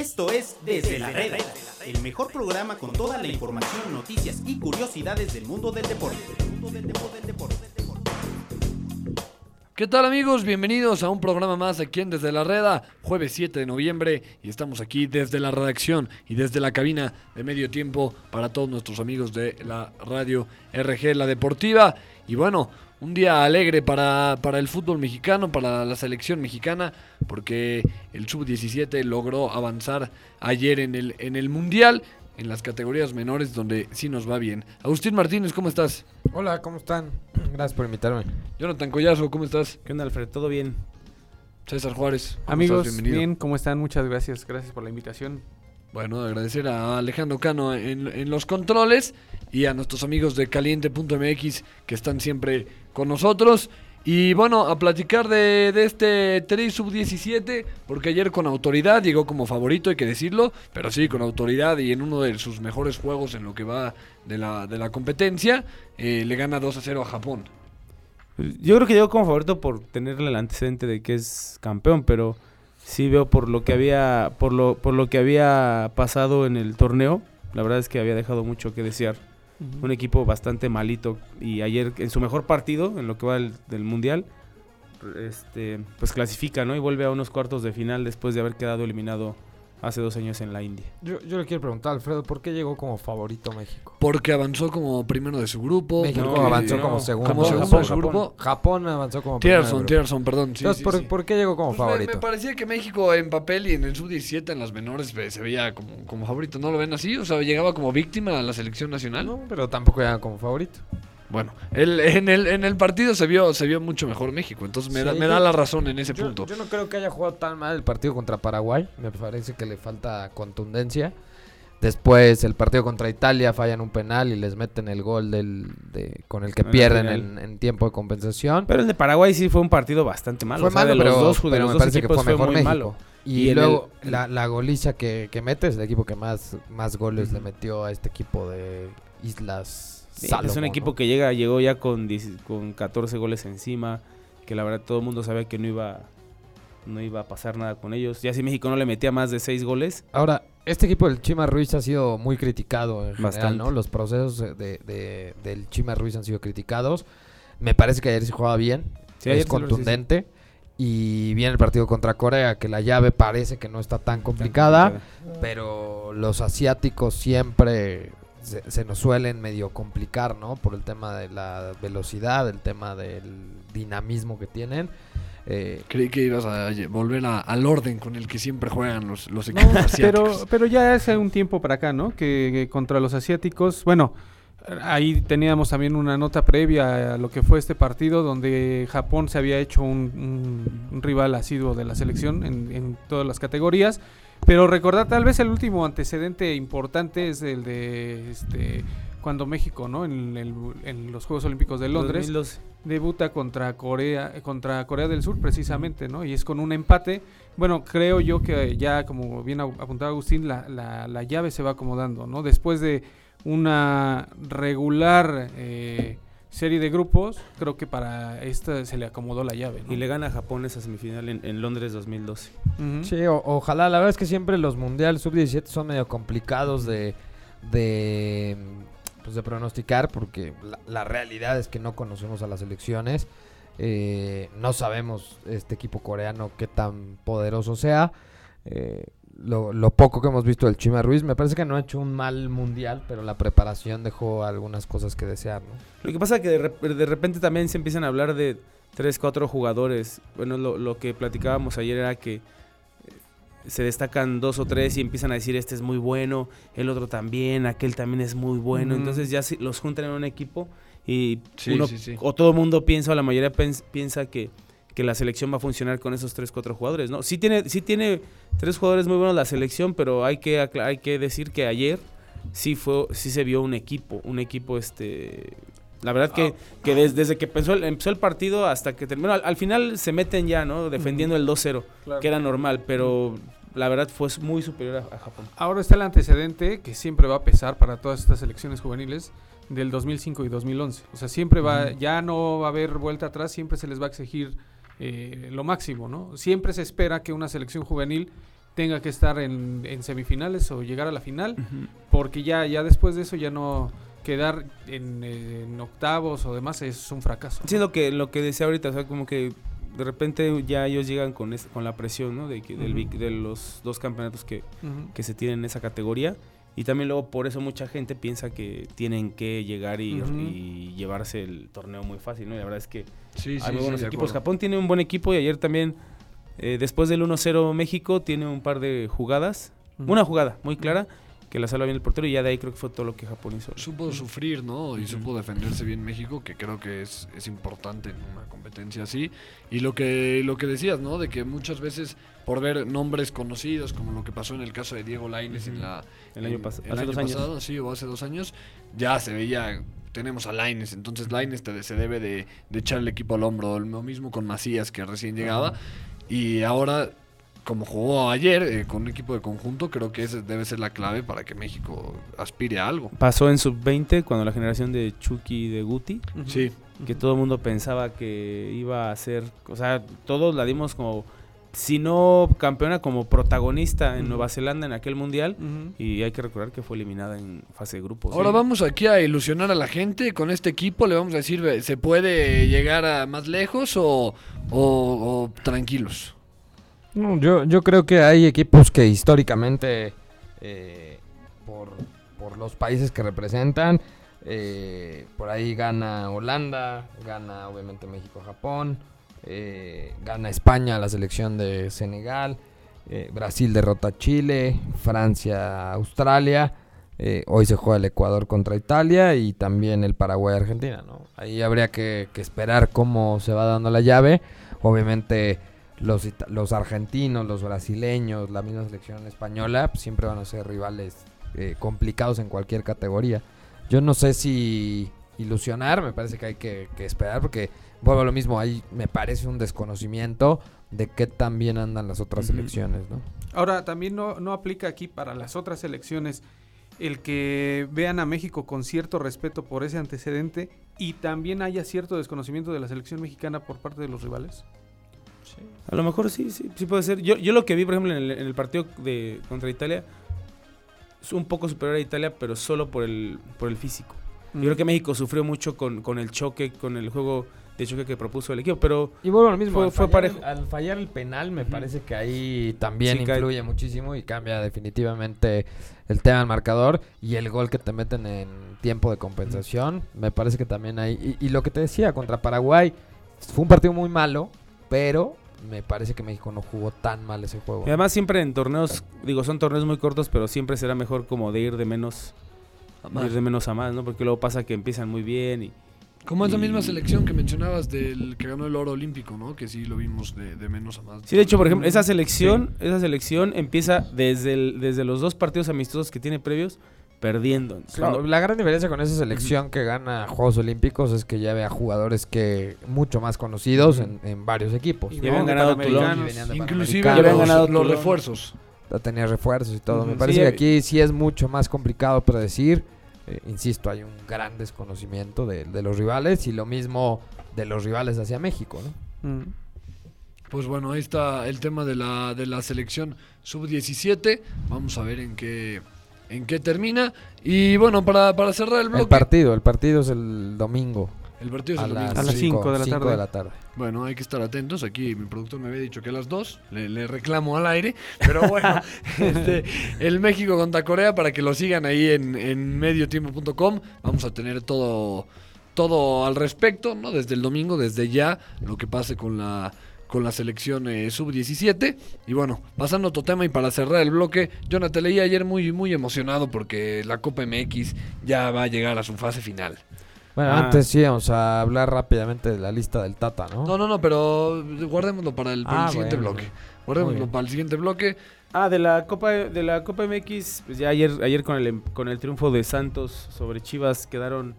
Esto es Desde la Reda, el mejor programa con toda la información, noticias y curiosidades del mundo del deporte. ¿Qué tal amigos? Bienvenidos a un programa más aquí en Desde la Reda, jueves 7 de noviembre y estamos aquí desde la redacción y desde la cabina de medio tiempo para todos nuestros amigos de la radio RG La Deportiva y bueno, un día alegre para, para el fútbol mexicano, para la selección mexicana porque el sub-17 logró avanzar ayer en el, en el Mundial en las categorías menores donde sí nos va bien. Agustín Martínez, ¿cómo estás? Hola, ¿cómo están? Gracias por invitarme. Jonathan Collazo, ¿cómo estás? ¿Qué onda, Alfred? ¿Todo bien? César Juárez. ¿cómo Amigos, estás? Bienvenido. bien, ¿cómo están? Muchas gracias, gracias por la invitación. Bueno, agradecer a Alejandro Cano en, en los controles y a nuestros amigos de caliente.mx que están siempre con nosotros. Y bueno, a platicar de, este Tri Sub-17, porque ayer con autoridad llegó como favorito, hay que decirlo, pero sí, con autoridad y en uno de sus mejores juegos en lo que va de la, de la competencia, eh, le gana 2 a 0 a Japón. Yo creo que llegó como favorito por tenerle el antecedente de que es campeón, pero sí veo por lo que había por lo por lo que había pasado en el torneo, la verdad es que había dejado mucho que desear. Un equipo bastante malito y ayer en su mejor partido en lo que va del, del mundial este pues clasifica, ¿no? Y vuelve a unos cuartos de final después de haber quedado eliminado hace dos años en la India. Yo, yo le quiero preguntar, Alfredo, ¿por qué llegó como favorito México? Porque avanzó como primero de su grupo. México avanzó no, como segundo. como segundo Japón, de su grupo. Japón avanzó como primero. Tierson. Tierson, perdón. sí, Entonces, sí, ¿por, sí. por qué llegó como Pues me- favorito? Me, parecía que México en papel y en el sub-17 en las menores se veía como, como favorito. ¿No lo ven así? O sea, llegaba como víctima a la selección nacional. No, pero tampoco llega como favorito. Bueno, el- en, el, en el partido se vio, se vio mucho mejor México. Entonces me, Sí, da, me yo- da la razón en ese Yo, punto. yo no creo que haya jugado tan mal el partido contra Paraguay. Me parece que le falta contundencia. Después el partido contra Italia fallan un penal y les meten el gol del, de- con el que pierden en, en tiempo de compensación. Pero el de Paraguay sí fue un partido bastante malo. fue o sea, malo, de los pero, dos, de pero los me dos parece que fue mejor muy México. malo. Y, luego el- la, la goliza que, que mete es el equipo que más, más goles le metió a este equipo de Islas Sí, Salomón, es un equipo ¿no? que llega, llegó ya con, 10 con 14 goles encima, que la verdad todo el mundo sabía que no iba, no iba a pasar nada con ellos. Ya si México no le metía más de 6 goles, Ahora, este equipo del Chima Ruiz ha sido muy criticado en general, Bastante. ¿no? Los procesos de, de- del Chima Ruiz han sido criticados. Me parece que ayer sí jugaba bien, Sí, es sí, contundente. Y viene el partido contra Corea, que la llave parece que no está tan complicada, pero los asiáticos siempre se, se nos suelen medio complicar, ¿no? Por el tema de la velocidad, el tema del dinamismo que tienen. Eh, Creí que ibas a volver a- al orden con el que siempre juegan los, los No, equipos pero, asiáticos. pero ya hace un tiempo para acá, ¿no? Que, que contra los asiáticos, bueno, ahí teníamos también una nota previa a lo que fue este partido, donde Japón se había hecho un, un- un rival asiduo de la selección en, en todas las categorías. Pero recordar, tal vez el último antecedente importante es el de este cuando México, ¿no? En, el- en los Juegos Olímpicos de Londres 2012. debuta contra Corea eh, contra Corea del Sur precisamente, ¿no? Y es con un empate. Bueno, creo yo que ya como bien apuntaba Agustín, la, la- la llave se va acomodando, ¿no? Después de una regular eh, serie de grupos, creo que para esta se le acomodó la llave, ¿no? Y le gana a Japón esa semifinal en, en Londres 2012. Ujú. Sí, o- ojalá. La verdad es que siempre los mundiales sub-17 son medio complicados de, de, pues de pronosticar porque la, la realidad es que no conocemos a las selecciones. Eh, no sabemos este equipo coreano qué tan poderoso sea. Eh, lo, lo poco que hemos visto del Chima Ruiz, me parece que no ha hecho un mal mundial, pero la preparación dejó algunas cosas que desear, ¿no? Lo que pasa es que de, rep- de repente también se empiezan a hablar de 3, 4 jugadores. Bueno, lo, lo que platicábamos ayer era que eh, se destacan dos o tres y empiezan a decir este es muy bueno, el otro también, aquel también es muy bueno. Entonces ya se- los juntan en un equipo y Sí, uno, sí, sí. o todo el mundo piensa, o la mayoría piensa que, que la selección va a funcionar con esos 3, 4 jugadores. ¿no? Sí, tiene, sí tiene tres jugadores muy buenos la selección, pero hay que, hay que decir que ayer sí, fue, sí se vio un equipo, un equipo este... La verdad que, que des- desde que empezó el, empezó el partido hasta que terminó, al, al final se meten ya, ¿no? Defendiendo el 2-0, que era normal, pero la verdad fue muy superior a, a Japón. Ahora está el antecedente que siempre va a pesar para todas estas selecciones juveniles del 2005 y 2011. O sea, siempre va, ya no va a haber vuelta atrás, siempre se les va a exigir eh, lo máximo, ¿no? Siempre se espera que una selección juvenil tenga que estar en, en semifinales o llegar a la final, porque ya, ya después de eso ya no quedar en, en octavos o demás es un fracaso. Sí, lo que, lo que decía ahorita, o sea, como que de repente ya ellos llegan con, es- con la presión, ¿no? De, que, del, de los dos campeonatos que, que se tienen en esa categoría. Y también luego por eso mucha gente piensa que tienen que llegar y, llevarse el torneo muy fácil, ¿no? Y la verdad es que Sí, sí, hay muy buenos equipos. Japón tiene un buen equipo y ayer también, eh, después del 1-0 México, tiene un par de jugadas. Una jugada muy clara que la salva bien el portero y ya de ahí creo que fue todo lo que Japón hizo. Supo sufrir, ¿no? Y supo defenderse bien México, que creo que es, es importante en una competencia así. Y lo que, lo que decías, ¿no? De que muchas veces por ver nombres conocidos, como lo que pasó en el caso de Diego Lainez en la, El año en- pas- el año dos años. pasado, sí, o hace dos años, ya se veía, tenemos a Laines, entonces Laines se debe de, de echar el equipo al hombro, lo mismo con Macías que recién llegaba, y ahora, como jugó ayer eh, con un equipo de conjunto, creo que esa debe ser la clave para que México aspire a algo. Pasó en sub-20 cuando la generación de Chucky y de Guti. Sí, que todo el mundo pensaba que iba a ser, o sea, todos la dimos como, si no campeona, como protagonista en. Nueva Zelanda en aquel mundial. Y hay que recordar que fue eliminada en fase de grupos. Ahora Sí. vamos aquí a ilusionar a la gente con este equipo. Le vamos a decir, ¿se puede llegar a más lejos o, o- o tranquilos? No, yo, yo creo que hay equipos que históricamente, eh, por, por los países que representan, eh, por ahí gana Holanda, gana obviamente México-Japón, eh, gana España la selección de Senegal, Brasil derrota a Chile, Francia-Australia, hoy se juega el Ecuador contra Italia y también el Paraguay-Argentina, ¿no? Ahí habría que esperar cómo se va dando la llave. Obviamente los, los argentinos, los brasileños, la misma selección española, pues, siempre van a ser rivales eh, complicados en cualquier categoría. Yo no sé si ilusionar, me parece que hay que, que esperar porque vuelvo a lo mismo, ahí me parece un desconocimiento de qué tan bien andan las otras Ujú. selecciones, ¿no? Ahora, también no, no aplica aquí para las otras elecciones el que vean a México con cierto respeto por ese antecedente y también haya cierto desconocimiento de la selección mexicana por parte de los rivales. A lo mejor sí, sí, sí puede ser. Yo, yo lo que vi, por ejemplo, en el, en el partido de contra Italia, es un poco superior a Italia, pero solo por el, por el físico. Yo creo que México sufrió mucho con, con el choque, con el juego de choque que propuso el equipo, pero Y a lo mismo, Fue- al, fue fallar parejo. al fallar el penal me parece que ahí también Sí, cae- influye muchísimo y cambia definitivamente el tema del marcador y el gol que te meten en tiempo de compensación, me parece que también hay... Y, y lo que te decía, contra Paraguay, fue un partido muy malo, pero me parece que México no jugó tan mal ese juego. y además siempre en torneos, digo, son torneos muy cortos, pero siempre será mejor como de ir de menos, de ir de menos a más, ¿no? Porque luego pasa que empiezan muy bien y Como es la misma selección que mencionabas del que ganó el oro olímpico, ¿no? Que sí lo vimos de, de menos a más. Sí, de hecho, por ejemplo, esa selección, esa selección empieza desde, el- desde los dos partidos amistosos que tiene previos perdiendo. Entonces, Claro, cuando- la gran diferencia con esa selección que gana Juegos Olímpicos es que ya ve a jugadores que mucho más conocidos en, en varios equipos. Y no habían ganado Inclusive habían los, ganado los Toulon. refuerzos. ya tenía refuerzos y todo. Me parece Sí, que eh, aquí sí es mucho más complicado predecir. Eh, insisto, hay un gran desconocimiento de, de los rivales y lo mismo de los rivales hacia México, ¿no? Mm. Pues bueno, ahí está el tema de la, de la selección sub-17. Vamos a ver en qué, en qué termina. Y bueno, para, para cerrar el bloque. El partido, el partido es el domingo el partido es a el domingo. las A las cinco de la tarde. de la tarde. Bueno, hay que estar atentos. Aquí mi productor me había dicho que a las 2. Le, le reclamo al aire. Pero bueno, este, el México contra Corea, para que lo sigan ahí en, en mediotiempo.com. Vamos a tener todo, todo al respecto, ¿no? Desde el domingo, desde ya, lo que pase con la con la selección eh, sub-17. Y bueno, pasando a otro tema y para cerrar el bloque, Jonathan, te leí ayer muy, muy emocionado porque la Copa MX ya va a llegar a su fase final. Bueno, Ah. antes sí vamos a hablar rápidamente de la lista del Tata, ¿no? No, no, no, pero guardémoslo para el, para el Ah, siguiente bueno, bloque. Guardémoslo para el siguiente bloque. Ah, de la Copa de la Copa MX, pues ya ayer ayer con el em- con el triunfo de Santos sobre Chivas quedaron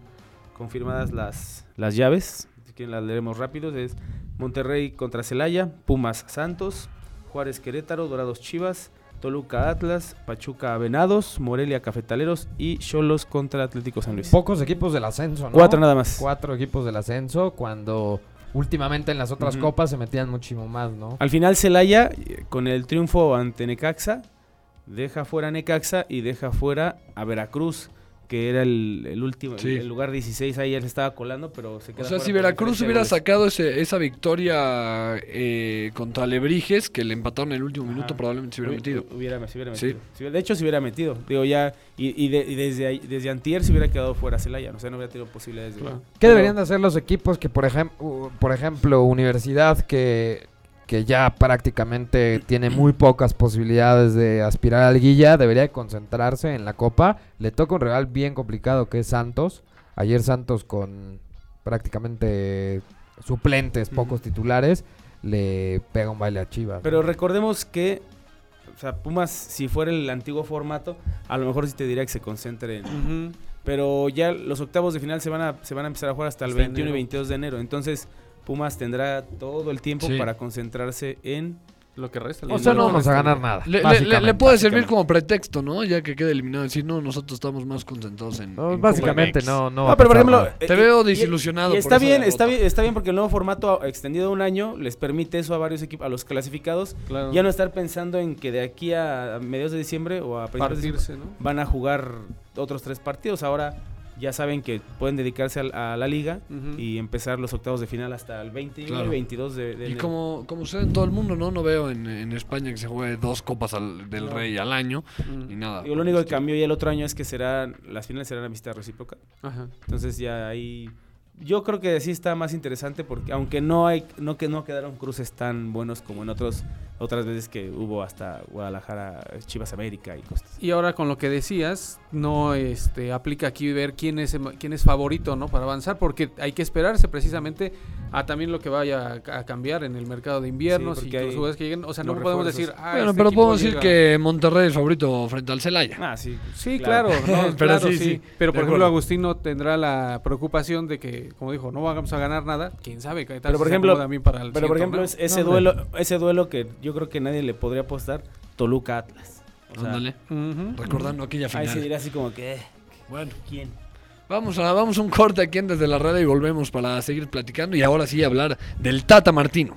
confirmadas las las llaves. Si quieren las leeremos rápido, es Monterrey contra Celaya, Pumas Santos, Juárez Querétaro, Dorados Chivas, Toluca Atlas, Pachuca Venados, Morelia Cafetaleros y Cholos contra Atlético San Luis. Pocos equipos del ascenso, ¿no? Cuatro nada más. Cuatro equipos del ascenso cuando últimamente en las otras copas se metían muchísimo más, ¿no? Al final Celaya, con el triunfo ante Necaxa, deja fuera a Necaxa y deja fuera a Veracruz, que era el, el último, Sí. el lugar 16, ahí él se estaba colando, pero se O queda sea, fuera si Veracruz hubiera sacado ese- esa victoria eh, contra Lebrijes, que le empataron en el último minuto, probablemente se hubiera Hubi- metido. Hubiera, se hubiera metido. Sí, de hecho, se hubiera metido. Digo, ya. Y, y de- y desde, ahí- desde Antier se hubiera quedado fuera Celaya. O sea, no hubiera tenido posibilidades de. Claro. ¿Qué Pero- deberían de hacer los equipos que, por, ejem- por ejemplo, Universidad, que, que ya prácticamente tiene muy pocas posibilidades de aspirar al Guilla, debería de concentrarse en la Copa? Le toca un rival bien complicado que es Santos. Ayer Santos con prácticamente suplentes, pocos titulares, le pega un baile a Chivas. ¿no? Pero recordemos que. O sea, Pumas, si fuera el antiguo formato, a lo mejor sí te diría que se concentre en. Pero ya los octavos de final se van a, se van a empezar a jugar hasta el Hasta 21 y enero. 22 de enero. Entonces, Pumas tendrá todo el tiempo Sí. para concentrarse en. Lo que resta. o sea, no vamos a ganar nada. Le, puede servir como pretexto, ¿no? Ya que quede eliminado. Decir, no, nosotros estamos más concentrados en. No, en básicamente no, no. No, pero por ejemplo. nada. Te eh, veo desilusionado Y está bien, está bien, está bien porque el nuevo formato extendido un año les permite eso a varios equipos, a los clasificados, Claro. ya no estar pensando en que de aquí a mediados de diciembre o a principios de diciembre partirse, ¿no? van a jugar otros tres partidos. Ahora ya saben que pueden dedicarse a, la liga y empezar los octavos de final hasta el 20 Claro. y 22 de, de Y como, como sucede en todo el mundo, ¿no? No veo en, en España que se juegue dos copas al- del No. Rey al año Ujú. ni nada. Digo, lo único que cambió ya el otro año es que serán las finales serán a recíproca. Ajá. Entonces ya ahí yo creo que sí está más interesante porque aunque no hay no que no quedaron cruces tan buenos como en otros otras veces que hubo hasta Guadalajara, Chivas América y cosas. Y ahora con lo que decías, no este aplica aquí ver quién es quién es favorito, ¿no? Para avanzar, porque hay que esperarse precisamente a también lo que vaya a, a cambiar en el mercado de invierno, Sí, si hay los jugadores que lleguen, o sea, no podemos decir, ah, bueno, este pero podemos decir llega. que Monterrey es favorito frente al Celaya. Ah, sí. Sí, Claro. claro, no, Pero claro, sí, sí, sí, Pero por ejemplo. Agustino tendrá la preocupación de que, como dijo, no vamos a ganar nada. Quién sabe, qué tal Pero por ejemplo- bien para el Pero por ejemplo, es- ese No, duelo ese duelo que yo creo que nadie le podría apostar Toluca Atlas. O sea, Ándale, Ujú. recordando aquella ahí se final. dirá así como que eh, Bueno, ¿quién? vamos a, vamos a un corte aquí en desde la red y volvemos para seguir platicando y ahora sí hablar del Tata Martino.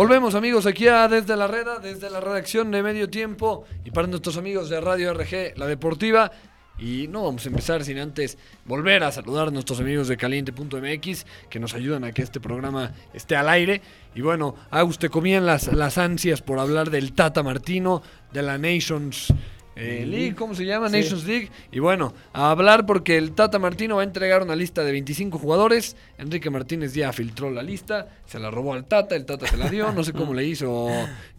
Volvemos amigos aquí a Desde la Reda, desde la redacción de Medio Tiempo y para nuestros amigos de Radio RG, la deportiva. Y no vamos a empezar sin antes volver a saludar a nuestros amigos de caliente.mx que nos ayudan a que este programa esté al aire. Y bueno, Agus, te comían las, las ansias por hablar del Tata Martino, de la Nations eh, League, ¿cómo se llama? Sí. Nations League. Y bueno, a hablar porque el Tata Martino va a entregar una lista de 25 jugadores. Enrique Martínez ya filtró la lista, se la robó al Tata, el Tata se la dio, no sé cómo le hizo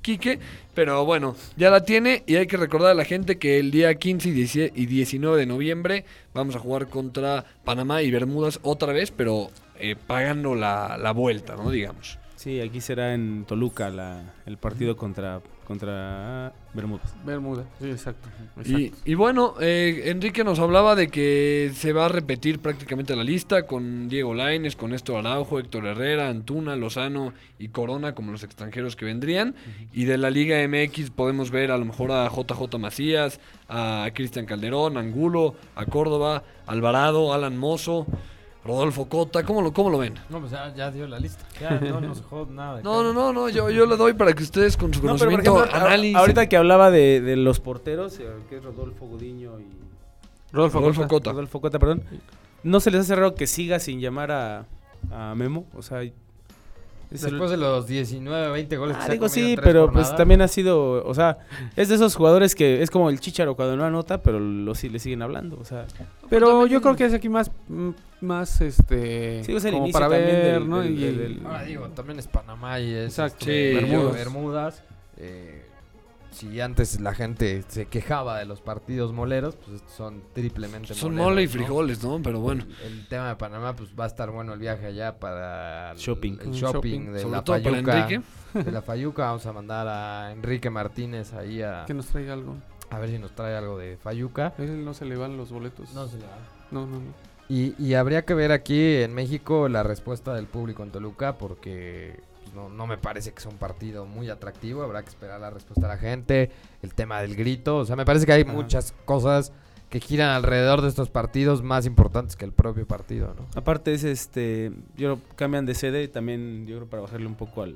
Quique, pero bueno, ya la tiene y hay que recordar a la gente que el día 15 y 10 y 19 de noviembre vamos a jugar contra Panamá y Bermudas otra vez, pero eh, pagando la, la vuelta, ¿no? Digamos. Sí, aquí será en Toluca la- el partido contra contra Bermudas. Bermuda, sí, exacto. Y, exacto. y bueno, eh, Enrique nos hablaba de que se va a repetir prácticamente la lista con Diego Laines, con Néstor Araujo, Héctor Herrera, Antuna, Lozano y Corona como los extranjeros que vendrían. Y de la Liga MX podemos ver a lo mejor a JJ Macías, a Cristian Calderón, a Angulo, a Córdoba, Alvarado, Alan Mozo, Rodolfo Cota. ¿Cómo lo, cómo lo ven? No, pues ya, ya dio la lista. Ya no nos dejó nada. de No, no, no, no yo, yo le doy para que ustedes con su No, conocimiento análisis. ahorita que hablaba de, de los porteros, eh, que es Rodolfo Gudiño y Rodolfo, Rodolfo Cota. Cota. Rodolfo Cota, perdón. ¿No se les hace raro que siga sin llamar a, a Memo? O sea, Después de los 19, 20 goles que Ah, se ha digo sí, pero pues jornadas. también ha sido, o sea, es de esos jugadores que es como el Chicharo cuando no anota, pero lo, sí le siguen hablando, o sea, Pero yo creo que es aquí más, mm, más este, Sí, es el como para ver, del- ¿no? del- Y- del- Ahora digo, también es Panamá y es Exacto. este, Sí, Bermudas. Bermudas. Eh, si antes la gente se quejaba de los partidos moleros, pues estos son triplemente Son moleros, mole y frijoles, ¿no? Pero bueno. El, el tema de Panamá, pues va a estar bueno el viaje allá para el Shopping. el shopping, shopping. de Sobre la todo para Fayuca. Enrique. De la Fayuca vamos a mandar a Enrique Martínez ahí a, que nos traiga algo. a ver si nos trae algo de Fayuca. A él no se le van los boletos. No se le va. no, no. no. Y, y habría que ver aquí en México la respuesta del público en Toluca porque pues, no, no me parece que sea un partido muy atractivo. Habrá que esperar la respuesta de la gente, el tema del grito. O sea, me parece que hay Ajá. muchas cosas que giran alrededor de estos partidos más importantes que el propio partido, ¿no? aparte es este, yo creo, cambian de sede también, yo creo para bajarle un poco al,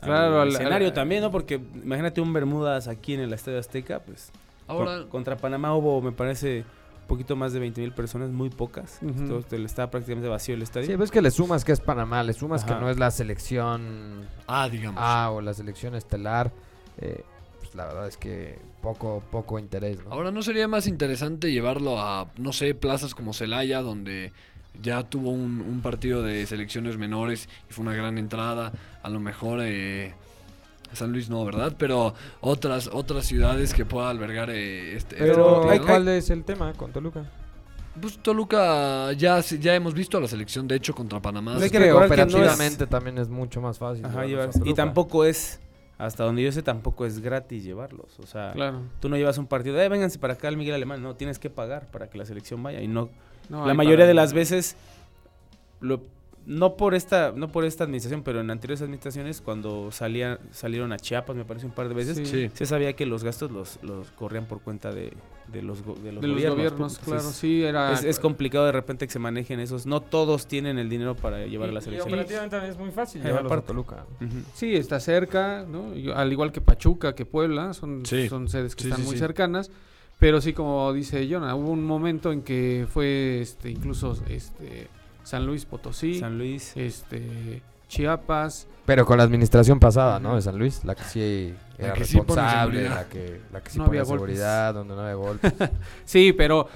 al Claro, al- escenario al- también, ¿no? Porque imagínate un Bermudas aquí en el Estadio Azteca, pues Ahora, con- contra Panamá hubo, me parece, poquito más de 20 mil personas, muy pocas, Ujú. Entonces, estaba prácticamente vacío el estadio. Sí, ves que le sumas que es Panamá, le sumas que no es la selección ah, digamos. A o la selección estelar. eh, pues la verdad es que poco, poco interés, ¿no? Ahora, ¿no sería más interesante llevarlo a, no sé, plazas como Celaya, donde ya tuvo un, un partido de selecciones menores y fue una gran entrada? A lo mejor eh, San Luis no, ¿verdad? Pero otras otras ciudades que pueda albergar eh, este, este Pero, ¿no? ¿cuál es el tema con Toluca? Pues Toluca, ya, se- ya hemos visto a la selección, de hecho, contra Panamá. Es que que no es- operativamente también es mucho más fácil. Ajá, y tampoco es, hasta donde yo sé, tampoco es gratis llevarlos. O sea, Claro. tú no llevas un partido, eh, vénganse para acá al Miguel Alemán. No, tienes que pagar para que la selección vaya. Y no, No, la mayoría para- de las veces, lo, no por esta no por esta administración, pero en anteriores administraciones, cuando salían, salieron a Chiapas, me parece un par de veces, Sí. Sí. se sabía que los gastos los, los corrían por cuenta de, de los, de los de los gobiernos. gobiernos, Entonces, claro, sí, era... Es, es complicado de repente que se manejen esos. No todos tienen el dinero para llevar a la Y- y selección. operativamente también es muy fácil llevarlos a. Toluca. Sí, está cerca, ¿no? Y al igual que Pachuca, que Puebla, son, Sí. son sedes que Sí, están sí, muy sí. cercanas. Pero sí, como dice Jonah, hubo un momento en que fue este, incluso este, San Luis Potosí, San Luis. este, Chiapas. Pero con la administración pasada, ¿no? De San Luis, la que sí La era que responsable, la que, la que sí No ponía había golpes. seguridad, donde no había golpes. Sí, pero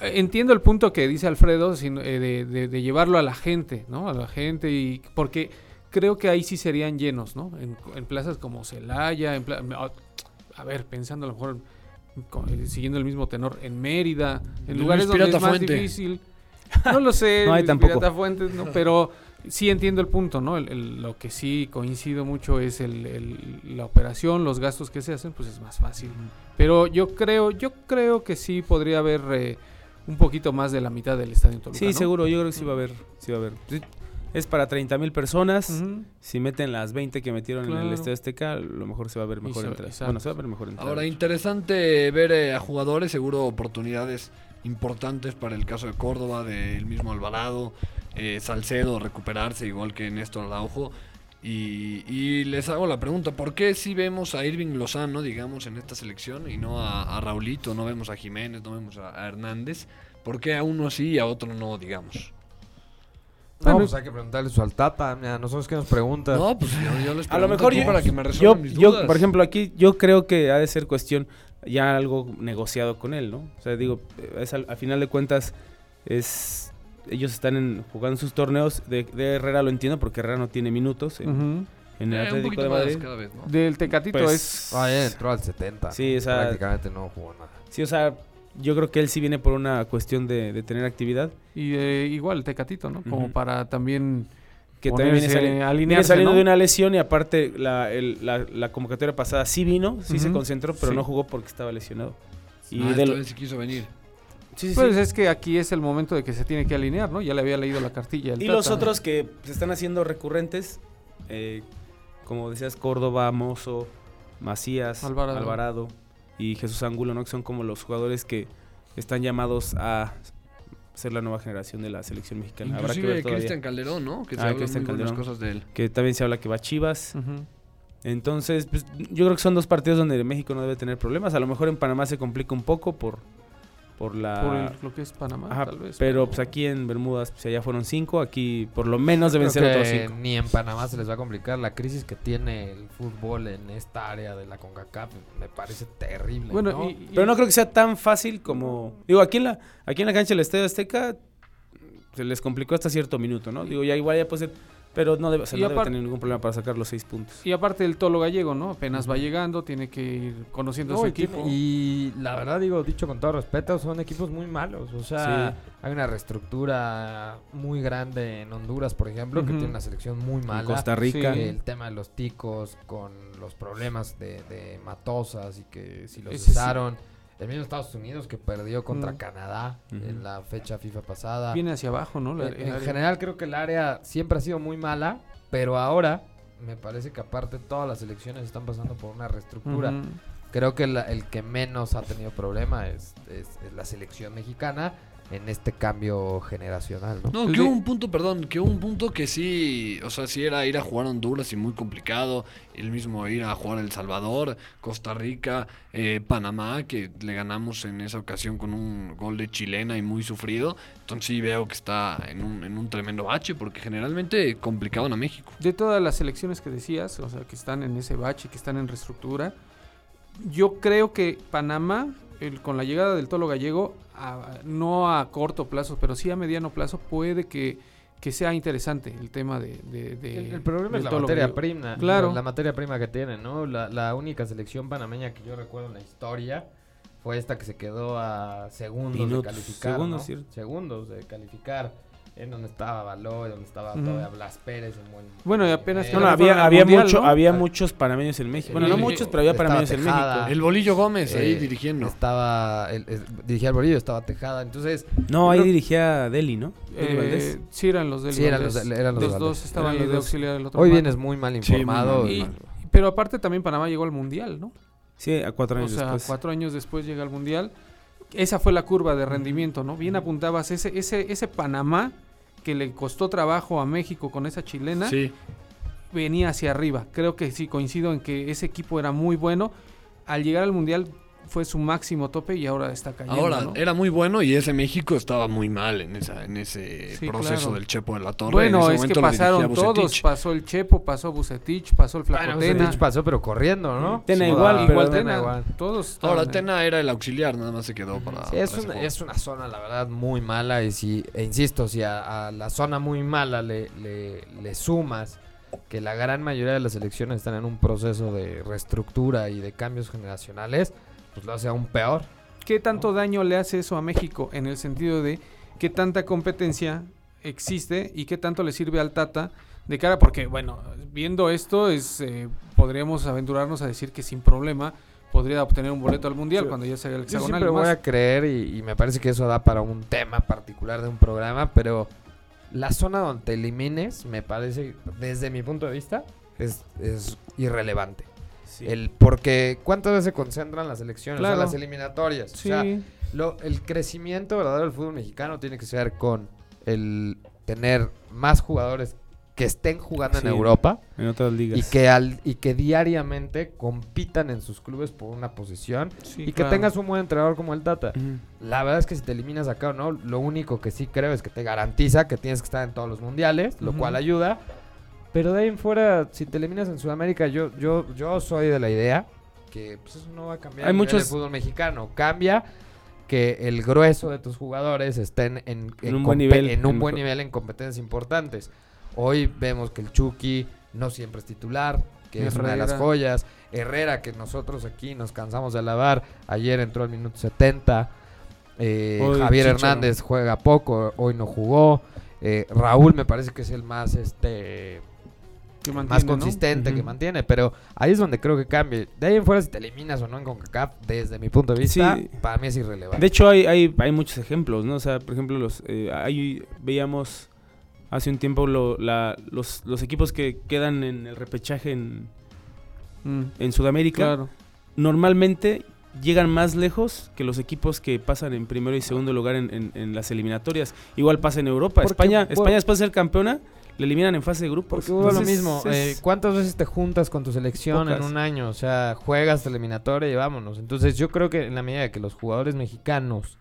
eh, entiendo el punto que dice Alfredo sin- eh, de, de- de llevarlo a la gente, ¿no? A la gente y porque creo que ahí sí serían llenos, ¿no? En, en plazas como Celaya, en pla- a, a ver, pensando a lo mejor eh, siguiendo el mismo tenor en Mérida, en Luis lugares donde es más Fuente. difícil. No lo sé, No hay Luis tampoco. Fuentes, ¿no? Pero sí entiendo el punto, ¿no? El- el- lo que sí coincido mucho es el, el- la operación, los gastos que se hacen, pues es más fácil. Pero yo creo, yo creo que sí podría haber eh, un poquito más de la mitad del estadio en Toluca, Sí, ¿no? seguro, yo creo que sí va a haber. Sí va a haber. Sí, Es para 30 mil personas. Si meten las 20 que metieron en el Estadio Azteca, a lo mejor se va a ver mejor entrada. Bueno, se va a ver mejor entrada. Ahora, interesante ver eh, a jugadores, seguro oportunidades importantes para el caso de Córdoba, del mismo Alvarado, eh, Salcedo, recuperarse igual que Néstor Araujo. Y, y les hago la pregunta, ¿por qué si vemos a Irving Lozano, digamos, en esta selección y no a, a Raulito, no vemos a Jiménez, no vemos a, a Hernández? ¿Por qué a uno sí y a otro no, digamos? No, Bueno, pues hay que preguntarle eso al Tata. Mira, nosotros que nos pregunta. No, pues yo, yo les A lo pregunto mejor yo, para que me resuelvan mis yo, por ejemplo, aquí yo creo que ha de ser cuestión ya algo negociado con él, ¿no? O sea, digo, es al, a final de cuentas es ellos están en, jugando sus torneos de, de Herrera lo entiendo porque Herrera no tiene minutos en, Ujú. en el Eh, Atlético de más Madrid. cada vez, ¿no? Del Tecatito Pues, es... Ah, ya entró al 70. Sí, o sea- Prácticamente no jugó nada. Sí, o sea, yo creo que él sí viene por una cuestión de, de tener actividad. Y eh, igual el Tecatito, ¿no? Como para también... Que también viene, sali- viene saliendo ¿no? de una lesión y aparte la, el- la, la convocatoria pasada sí vino, sí se concentró, pero Sí. no jugó porque estaba lesionado. Y ah, de esta lo- vez sí quiso venir. sí, sí, Pues sí. es que aquí es el momento de que se tiene que alinear, ¿no? Ya le había leído la cartilla. Y los otros que se están haciendo recurrentes, eh, como decías, Córdoba, Mozo, Macías, Alvarado. Alvarado. y Jesús Angulo, ¿no? Que son como los jugadores que están llamados a ser la nueva generación de la selección mexicana. Habrá que Inclusive ver. Cristian Calderón, ¿no? Que se Ah, Cristian muy Calderón. cosas de él. Que también se habla que va a Chivas. Entonces, pues, yo creo que son dos partidos donde México no debe tener problemas. A lo mejor en Panamá se complica un poco por, por la... Por el- lo que es Panamá, Ajá, tal vez. pero pues aquí en Bermudas, pues allá fueron cinco, aquí por lo menos deben Creo ser otros cinco. ni en Panamá se les va a complicar. La crisis que tiene el fútbol en esta área de la CONCACAF me parece terrible. Bueno, ¿no? y- y- Pero no creo que sea tan fácil como... Digo, aquí en la, aquí en la cancha del Estadio Azteca se les complicó hasta cierto minuto, ¿no? Digo, ya igual ya puede ser... Pero no debe, o sea, Y no debe apar- tener ningún problema para sacar los seis puntos. Y aparte el Tolo Gallego, ¿no? Apenas va llegando, tiene que ir conociendo No, su y tiene- equipo. Y la verdad, digo, dicho con todo respeto, son equipos muy malos. O sea, hay una reestructura muy grande en Honduras, por ejemplo, que tiene una selección muy En mala. Costa Rica. Sí. El tema de los ticos con los problemas de, de Matosas y que si los Ese sí. El mismo Estados Unidos que perdió contra Mm. Canadá Ujú. en la fecha FIFA pasada. Viene hacia abajo, ¿no? La- En, en general creo que el área siempre ha sido muy mala, pero ahora me parece que aparte todas las elecciones están pasando por una reestructura. Ujú. Creo que la- el que menos ha tenido problema es, es- es la selección mexicana en este cambio generacional, ¿no? No, El que hubo un punto, perdón, que hubo un punto que sí, o sea, sí era ir a jugar a Honduras y muy complicado, el mismo ir a jugar a El Salvador, Costa Rica, eh, Panamá, que le ganamos en esa ocasión con un gol de chilena y muy sufrido, entonces sí veo que está en un, en un tremendo bache, porque generalmente complicaban a México. De todas las selecciones que decías, o sea, que están en ese bache, que están en reestructura, yo creo que Panamá, el- con la llegada del Tolo Gallego, a- no a corto plazo, pero sí a mediano plazo, puede que, que sea interesante el tema de... de- de- El, el problema del es la materia Gallego. prima. Claro. La, la materia prima que tienen, ¿no? La, la única selección panameña que yo recuerdo en la historia fue esta que se quedó a segundos Minutos, de calificar. segundos, ¿no? ¿cierto? Segundos de calificar. En donde estaba Baloy, donde estaba todavía Blas Pérez en buen Bueno, y apenas que No, no, había, había, Mundial, mucho, ¿no? había Ah. muchos panameños en México. Bueno, no Sí. muchos, pero había panameños en. México. El Bolillo Gómez ahí Eh, dirigiendo. Estaba, el, el- dirigía el Bolillo, estaba Tejada. Entonces, No, ahí Creo- dirigía Deli, ¿no? Deli Eh, sí, eran los del Sí, eran los eran los dos estaban los de dos. auxiliar el otro. hoy vienes muy mal Sí, muy informado. mal, y- Y- pero aparte también Panamá llegó al Mundial, ¿no? Sí, a cuatro O años sea, después. cuatro años después llega al Mundial. Esa fue la curva de rendimiento, ¿no? Bien apuntabas ese, ese, ese Panamá que le costó trabajo a México con esa chilena, Sí, venía hacia arriba. Creo que sí, coincido en que ese equipo era muy bueno. Al llegar al Mundial fue su máximo tope y ahora está cayendo, ahora ¿no? era muy bueno y ese México estaba muy mal en, esa, en ese Sí, proceso claro. del Chepo de la Torre. En Bueno, ese es que pasaron todos. Pasó el Chepo, pasó Bucetich, pasó el Bueno, Flacotena. Bucetich pasó, pero corriendo, ¿no? Tena Sí, igual, igual Tena igual. todos. Ahora ahí. Tena era el auxiliar, nada más se quedó para. Sí, es, para una, es una zona, la verdad, muy mala. Y si, e insisto, si a, a la zona muy mala le, le, le sumas que la gran mayoría de las elecciones están en un proceso de reestructura y de cambios generacionales, pues lo hace aún peor. ¿Qué tanto daño le hace eso a México en el sentido de qué tanta competencia existe y qué tanto le sirve al Tata de cara? Porque, bueno, viendo esto, es eh, podríamos aventurarnos a decir que sin problema podría obtener un boleto al Mundial Yo- cuando ya se haga el Yo hexagonal. siempre y voy a creer y, y me parece que eso da para un tema particular de un programa, pero la zona donde te elimines, me parece, desde mi punto de vista, es, es irrelevante. Sí. El, porque ¿cuántas veces se concentran las elecciones? O sea, las eliminatorias. Sí, O sea, lo- el crecimiento verdadero del fútbol mexicano tiene que ser con el tener más jugadores que estén jugando Sí. en Europa En otras ligas. y que al y que diariamente compitan en sus clubes por una posición sí, y que tengas un buen entrenador como el Tata. La verdad es que si te eliminas acá o no, lo único que sí creo es que te garantiza que tienes que estar en todos los mundiales, lo cual ayuda. Pero de ahí en fuera, si te eliminas en Sudamérica, yo, yo, yo soy de la idea que pues, eso no va a cambiar Hay nivel muchos- fútbol mexicano. Cambia que el grueso de tus jugadores estén en, En un buen nivel, en un en buen nivel en competencias importantes. Hoy vemos que el Chucky no siempre es titular, que es una de las joyas. Herrera, que nosotros aquí nos cansamos de alabar, ayer entró al minuto 70. Eh, Hoy Javier Chicharo. Hernández juega poco, hoy no jugó. Eh, Raúl me parece que es el más este Que más consistente que mantiene, pero ahí es donde creo que cambie. De ahí en fuera si te eliminas o no en CONCACAF, desde mi punto de vista, Sí. para mí es irrelevante. De hecho, hay, hay, hay muchos ejemplos, ¿no? O sea, por ejemplo, los eh, ahí veíamos hace un tiempo lo- la- los, los equipos que quedan en el repechaje en, Mm, en Sudamérica. claro. Normalmente llegan más lejos que los equipos que pasan en primero y segundo lugar en, en- en las eliminatorias. Igual pasa en Europa. Porque, España, bueno, España después de ser campeona, le eliminan en fase de grupos. Porque hubo lo mismo, es- eh, ¿cuántas veces te juntas con tu selección en un año? O sea, juegas la eliminatoria y vámonos. Entonces yo creo que en la medida de que los jugadores mexicanos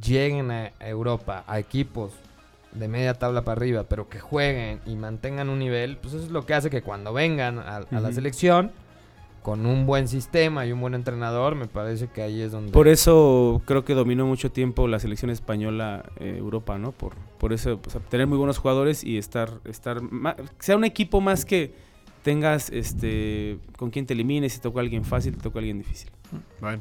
lleguen a Europa a equipos de media tabla para arriba, pero que jueguen y mantengan un nivel, pues eso es lo que hace que cuando vengan a, a la selección con un buen sistema y un buen entrenador, me parece que ahí es donde Por eso creo que dominó mucho tiempo la selección española eh, Europa, ¿no? Por, por eso, pues, tener muy buenos jugadores y estar, estar ma- sea un equipo más que tengas este con quien te elimines, si tocó a alguien fácil, te tocó a alguien difícil. Bueno.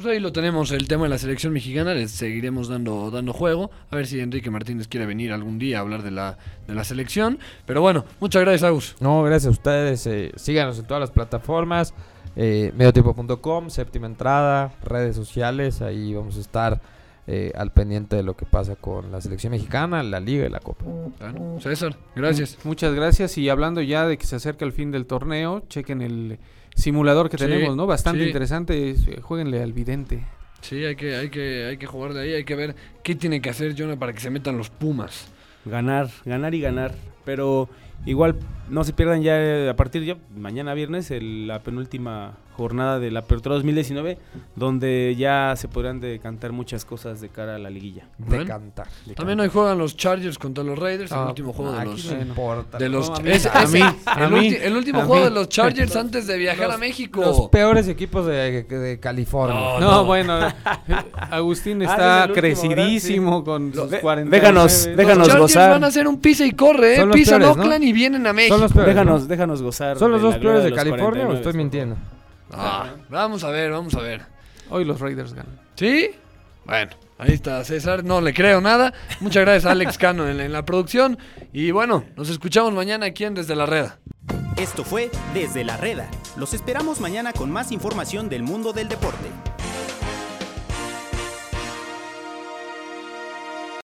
Pues ahí lo tenemos, el tema de la selección mexicana, les seguiremos dando, dando juego. A ver si Enrique Martínez quiere venir algún día a hablar de la, de la selección. Pero bueno, muchas gracias, Agus. No, gracias a ustedes. eh, síganos en todas las plataformas. Eh, mediotiempo.com, séptima entrada, redes sociales. Ahí vamos a estar eh, al pendiente de lo que pasa con la selección mexicana, la liga y la copa. Bueno, César, gracias. Muchas gracias. Y hablando ya de que se acerca el fin del torneo, chequen el simulador que Sí, tenemos, ¿no? Bastante sí. interesante. es, eh, Jueguenle al vidente. Sí, hay que, hay, que, hay que jugar de ahí, hay que ver qué tiene que hacer Jonah para que se metan los Pumas. Ganar, ganar y ganar. Pero igual no se pierdan ya eh, a partir de mañana viernes el- la penúltima jornada de la Apertura 2019, donde ya se podrán decantar muchas cosas de cara a la liguilla. De Bueno. cantar. De También cantar. hoy juegan los Chargers contra los Raiders, el Ah, último juego de aquí los... no importa. De los No, a mí- es- a el, a mí, ulti- el último a juego mí. de los Chargers antes de viajar Los- a México. Los peores equipos de, de California. No, No, no. bueno, Agustín Ah, está es el último, crecidísimo con Lo- sus de- 40. déjanos- los déjanos Chargers gozar. van a hacer un pisa y corre, ¿eh? Los Pisan. Oakland y vienen a México. Son los peores. Déjanos, ¿no? déjanos gozar. ¿Son los dos peores de los California o 49, estoy mintiendo? Ah, vamos a ver, vamos a ver. Hoy los Raiders ganan. ¿Sí? Bueno, ahí está César, no le creo nada. Muchas gracias a Alex Cano en, en la producción. Y bueno, nos escuchamos mañana aquí en Desde la Reda. Esto fue Desde la Reda. Los esperamos mañana con más información del mundo del deporte.